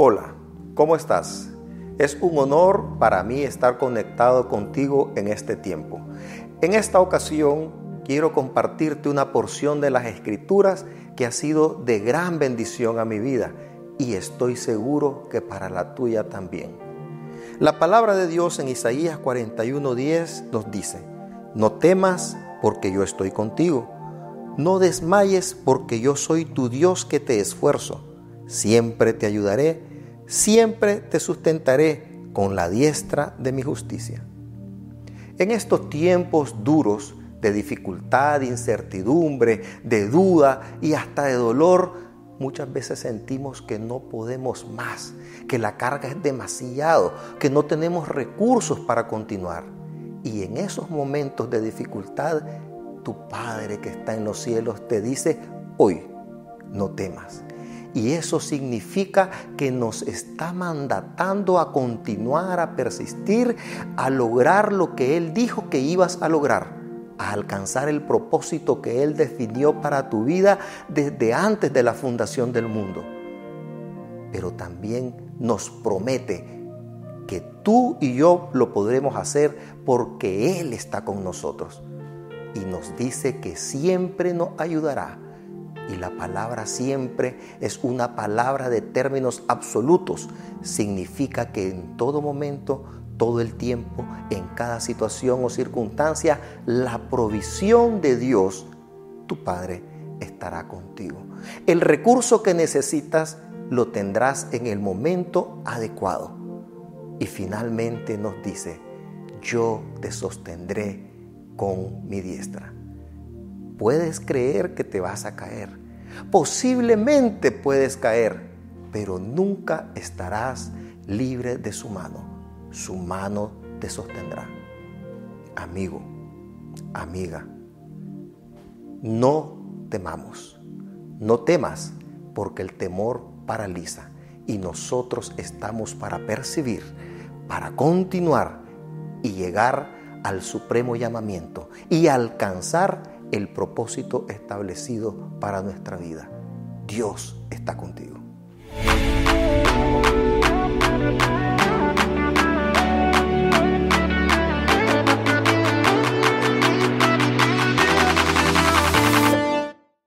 Hola, ¿cómo estás? Es un honor para mí estar conectado contigo en este tiempo. En esta ocasión quiero compartirte una porción de las escrituras que ha sido de gran bendición a mi vida y estoy seguro que para la tuya también. La palabra de Dios en Isaías 41:10 nos dice, no temas porque yo estoy contigo, no desmayes porque yo soy tu Dios que te esfuerzo, siempre te ayudaré, siempre te sustentaré con la diestra de mi justicia. En estos tiempos duros de dificultad, de incertidumbre, de duda y hasta de dolor, muchas veces sentimos que no podemos más, que la carga es demasiado, que no tenemos recursos para continuar. Y en esos momentos de dificultad, tu Padre que está en los cielos te dice, hoy no temas. Y eso significa que nos está mandatando a continuar, a persistir, a lograr lo que Él dijo que ibas a lograr, a alcanzar el propósito que Él definió para tu vida desde antes de la fundación del mundo. Pero también nos promete que tú y yo lo podremos hacer porque Él está con nosotros. Y nos dice que siempre nos ayudará y la palabra siempre es una palabra de términos absolutos. Significa que en todo momento, todo el tiempo, en cada situación o circunstancia, la provisión de Dios, tu Padre, estará contigo. El recurso que necesitas lo tendrás en el momento adecuado. Y finalmente nos dice, yo te sostendré con mi diestra. Puedes creer que te vas a caer. Posiblemente puedes caer, pero nunca estarás libre de su mano. Su mano te sostendrá. Amigo, amiga, no temamos. No temas porque el temor paraliza y nosotros estamos para percibir, para continuar y llegar al supremo llamamiento y alcanzar el propósito establecido para nuestra vida. Dios está contigo.